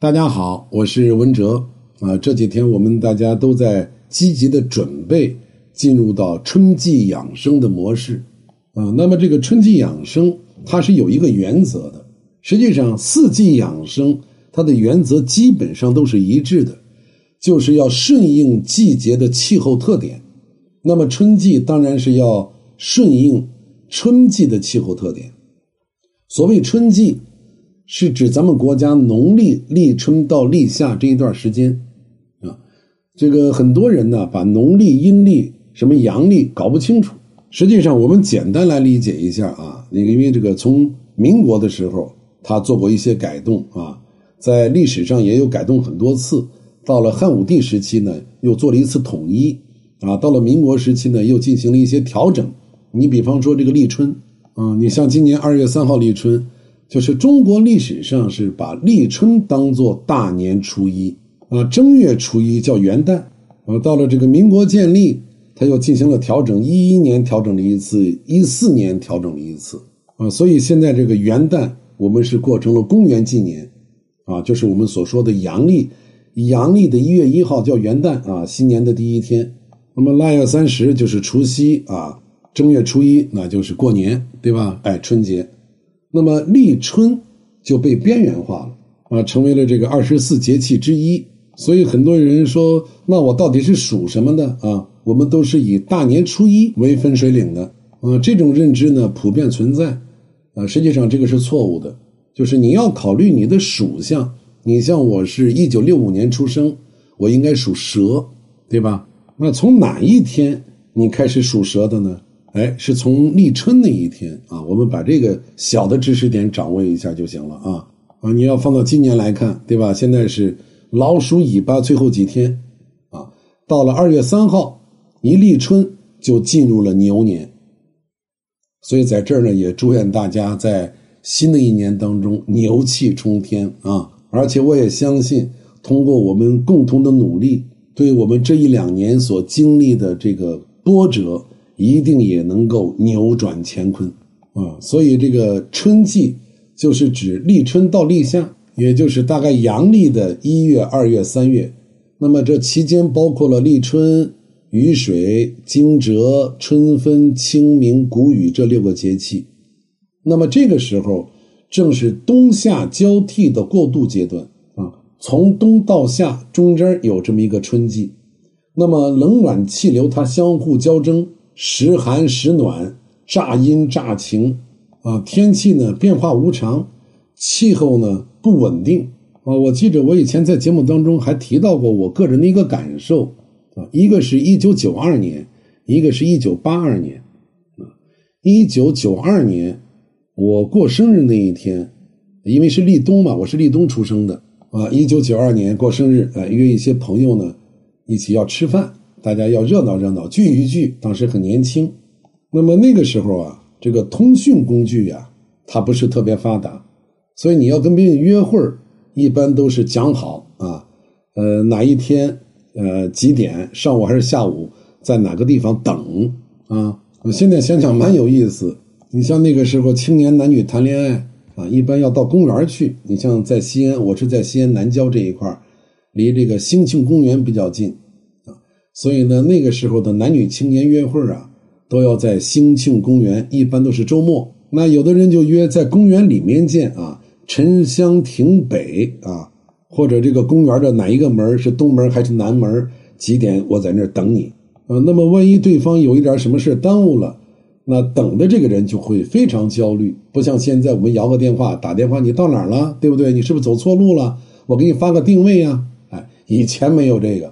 大家好，我是文哲啊。这几天我们大家都在积极的准备进入到春季养生的模式啊。那么这个春季养生它是有一个原则的，实际上四季养生它的原则基本上都是一致的，就是要顺应季节的气候特点。那么春季当然是要顺应春季的气候特点。所谓春季。是指咱们国家农历立春到立夏这一段时间，啊，这个很多人呢把农历、阴历、什么阳历搞不清楚。实际上，我们简单来理解一下啊，因为这个从民国的时候他做过一些改动啊，在历史上也有改动很多次。到了汉武帝时期呢，又做了一次统一啊，到了民国时期呢，又进行了一些调整。你比方说这个立春啊，你像今年二月三号立春。就是中国历史上是把立春当做大年初一啊，正月初一叫元旦啊。到了这个民国建立，他又进行了调整，一一年调整了一次，一四年调整了一次啊。所以现在这个元旦我们是过成了公元纪年啊，就是我们所说的阳历，阳历的一月一号叫元旦啊，新年的第一天。那么腊月三十就是除夕啊，正月初一那就是过年，对吧？哎，春节。那么立春就被边缘化了啊，成为了这个二十四节气之一。所以很多人说，那我到底是属什么的啊？我们都是以大年初一为分水岭的啊。这种认知呢，普遍存在啊。实际上这个是错误的，就是你要考虑你的属相。你像我是一九六五年出生，我应该属蛇，对吧？那从哪一天你开始属蛇的呢？哎，是从立春那一天啊，我们把这个小的知识点掌握一下就行了啊啊！你要放到今年来看，对吧？现在是老鼠尾巴最后几天啊，到了二月三号一立春就进入了牛年，所以在这儿呢，也祝愿大家在新的一年当中牛气冲天啊！而且我也相信，通过我们共同的努力，对我们这一两年所经历的这个波折。一定也能够扭转乾坤啊！所以这个春季就是指立春到立夏，也就是大概阳历的一月、二月、三月。那么这期间包括了立春、雨水、惊蛰、春分、清明、谷雨这六个节气。那么这个时候正是冬夏交替的过渡阶段啊，从冬到夏中间有这么一个春季。那么冷暖气流它相互交争。时寒时暖，乍阴乍晴，啊，天气呢变化无常，气候呢不稳定啊。我记着我以前在节目当中还提到过我个人的一个感受啊，一个是一九九二年，一个是一九八二年啊。一九九二年我过生日那一天，因为是立冬嘛，我是立冬出生的啊。一九九二年过生日，啊，约一些朋友呢一起要吃饭。大家要热闹热闹，聚一聚。当时很年轻，那么那个时候啊，这个通讯工具呀，它不是特别发达，所以你要跟别人约会一般都是讲好啊，呃，哪一天，呃，几点，上午还是下午，在哪个地方等啊？我现在想想蛮有意思。你像那个时候青年男女谈恋爱啊，一般要到公园去。你像在西安，我是在西安南郊这一块离这个兴庆公园比较近。所以呢，那个时候的男女青年约会啊，都要在兴庆公园，一般都是周末。那有的人就约在公园里面见啊，沉香亭北啊，或者这个公园的哪一个门是东门还是南门？几点我在那儿等你呃？那么万一对方有一点什么事耽误了，那等的这个人就会非常焦虑。不像现在我们摇个电话打电话，你到哪儿了？对不对？你是不是走错路了？我给你发个定位呀。哎，以前没有这个。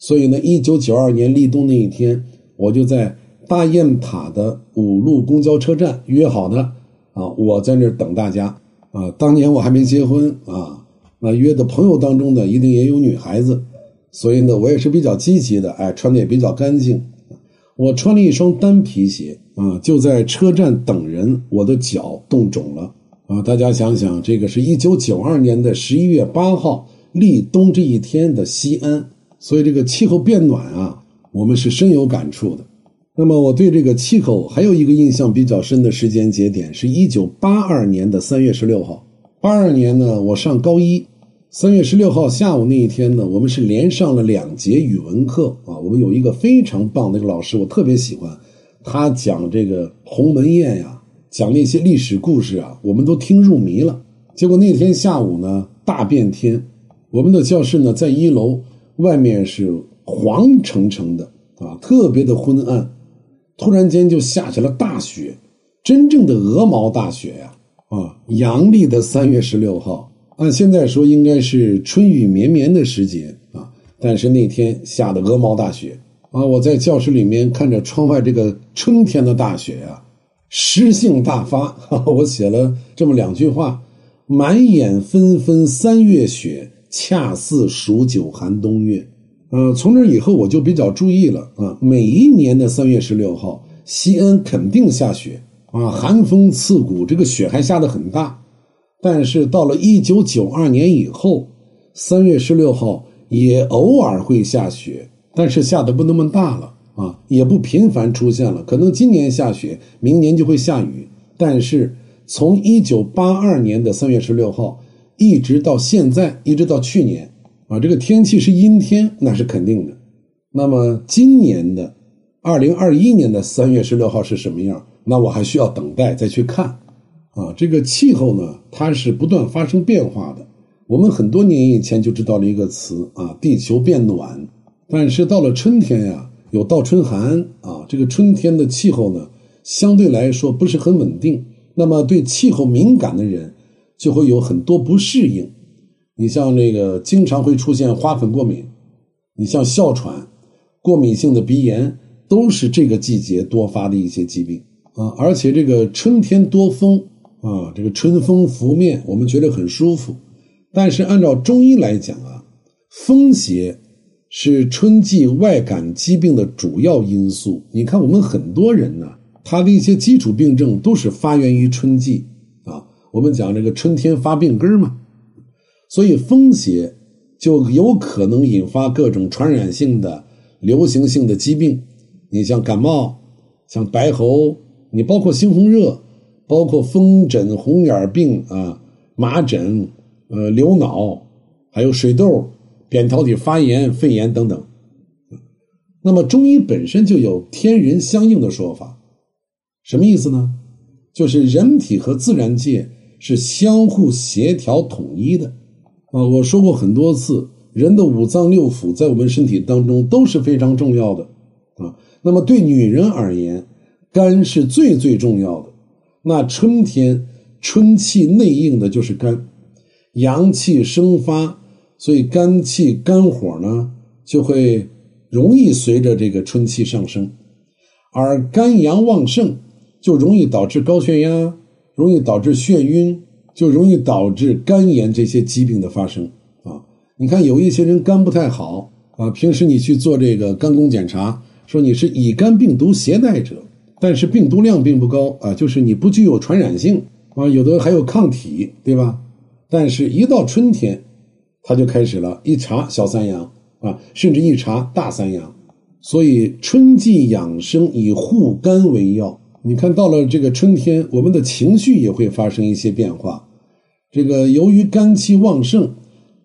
所以呢，一九九二年立冬那一天，我就在大雁塔的五路公交车站约好的啊，我在那儿等大家啊。当年我还没结婚啊，那约的朋友当中呢，一定也有女孩子，所以呢，我也是比较积极的，哎，穿的也比较干净。我穿了一双单皮鞋啊，就在车站等人，我的脚冻肿了啊。大家想想，这个是一九九二年的十一月八号立冬这一天的西安。所以这个气候变暖啊，我们是深有感触的。那么我对这个气候还有一个印象比较深的时间节点，是一九八二年的三月十六号。八二年呢，我上高一，三月十六号下午那一天呢，我们是连上了两节语文课啊。我们有一个非常棒的一个老师，我特别喜欢他讲这个鸿门宴呀，讲那些历史故事啊，我们都听入迷了。结果那天下午呢，大变天，我们的教室呢在一楼，外面是黄澄澄的啊，特别的昏暗。突然间就下起了大雪，真正的鹅毛大雪呀！啊，阳历的三月十六号。按现在说，应该是春雨绵绵的时节啊，但是那天下的鹅毛大雪啊！我在教室里面看着窗外这个春天的大雪呀，诗性大发，我写了这么两句话：满眼纷纷三月雪，恰似数九寒冬月。呃，从这以后我就比较注意了啊，每一年的三月十六号，西安肯定下雪啊，寒风刺骨，这个雪还下的很大。但是到了一九九二年以后，三月十六号也偶尔会下雪，但是下的不那么大了啊，也不频繁出现了。可能今年下雪，明年就会下雨。但是从一九八二年的三月十六号一直到现在，一直到去年啊，这个天气是阴天，那是肯定的。那么今年的二零二一年的三月十六号是什么样？那我还需要等待再去看。啊，这个气候呢，它是不断发生变化的。我们很多年以前就知道了一个词啊，地球变暖。但是到了春天呀，有倒春寒啊，这个春天的气候呢，相对来说不是很稳定。那么对气候敏感的人就会有很多不适应。你像那个经常会出现花粉过敏，你像哮喘、过敏性的鼻炎，都是这个季节多发的一些疾病啊。而且这个春天多风。啊，这个春风拂面，我们觉得很舒服。但是按照中医来讲啊，风邪是春季外感疾病的主要因素。你看，我们很多人呢，他的一些基础病症都是发源于春季。我们讲这个春天发病根嘛，所以风邪就有可能引发各种传染性的、流行性的疾病。你像感冒，像白喉，你包括猩红热。包括风疹、红眼病啊、麻疹、呃流脑，还有水痘、扁桃体发炎、肺炎等等。那么中医本身就有天人相应的说法，什么意思呢？就是人体和自然界是相互协调统一的啊。我说过很多次，人的五脏六腑在我们身体当中都是非常重要的啊。那么对女人而言，肝是最最重要的。那春天春气内应的就是肝，阳气生发，所以肝气肝火呢就会容易随着这个春气上升，而肝阳旺盛就容易导致高血压，容易导致眩晕，就容易导致肝炎这些疾病的发生啊。你看有一些人肝不太好啊，平时你去做这个肝功检查，说你是乙肝病毒携带者。但是病毒量并不高啊，就是你不具有传染性啊，有的还有抗体，对吧？但是，一到春天，它就开始了，一查小三阳啊，甚至一查大三阳。所以，春季养生以护肝为要。你看到了这个春天，我们的情绪也会发生一些变化。这个由于肝气旺盛，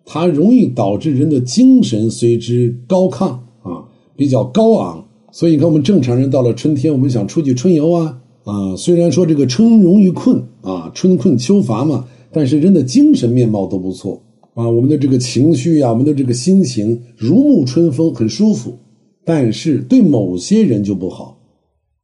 它容易导致人的精神随之高亢啊，比较高昂。所以你看，我们正常人到了春天，我们想出去春游啊啊！虽然说这个春容易困啊，春困秋乏嘛，但是人的精神面貌都不错啊。我们的这个情绪呀，我们的这个心情如沐春风，很舒服。但是对某些人就不好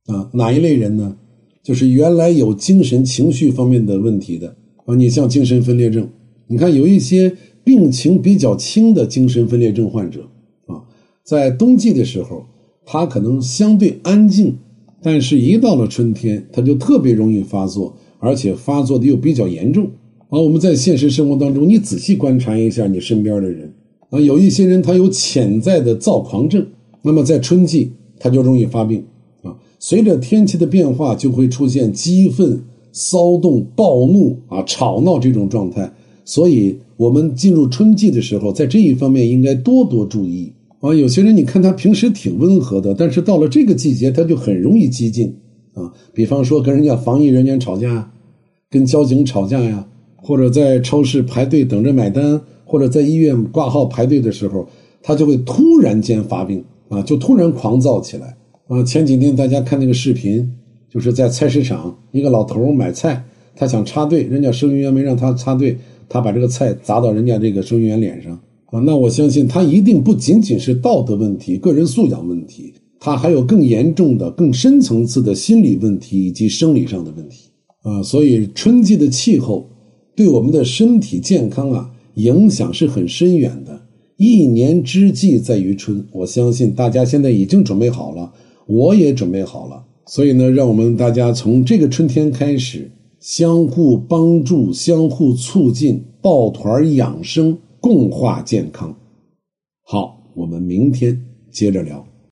啊，哪一类人呢？就是原来有精神情绪方面的问题的啊。你像精神分裂症，你看有一些病情比较轻的精神分裂症患者啊，在冬季的时候。他可能相对安静，但是一到了春天，他就特别容易发作，而且发作的又比较严重。啊，我们在现实生活当中，你仔细观察一下你身边的人，啊，有一些人他有潜在的躁狂症，那么在春季他就容易发病。随着天气的变化，就会出现激愤、骚动、暴怒啊、吵闹这种状态。所以，我们进入春季的时候，在这一方面应该多多注意。啊，有些人你看他平时挺温和的，但是到了这个季节，他就很容易激进啊。比方说跟人家防疫人员吵架，跟交警吵架呀，或者在超市排队等着买单，或者在医院挂号排队的时候，他就会突然间发病啊，就突然狂躁起来啊。前几天大家看那个视频，就是在菜市场，一个老头买菜，他想插队，人家收银员没让他插队，他把这个菜砸到人家这个收银员脸上啊。那我相信他一定不仅仅是道德问题、个人素养问题，他还有更严重的、更深层次的心理问题以及生理上的问题啊。所以春季的气候。对我们的身体健康啊，影响是很深远的。一年之计在于春，我相信大家现在已经准备好了，我也准备好了。所以呢，让我们大家从这个春天开始，相互帮助、相互促进，抱团养生，共话健康。好，我们明天接着聊。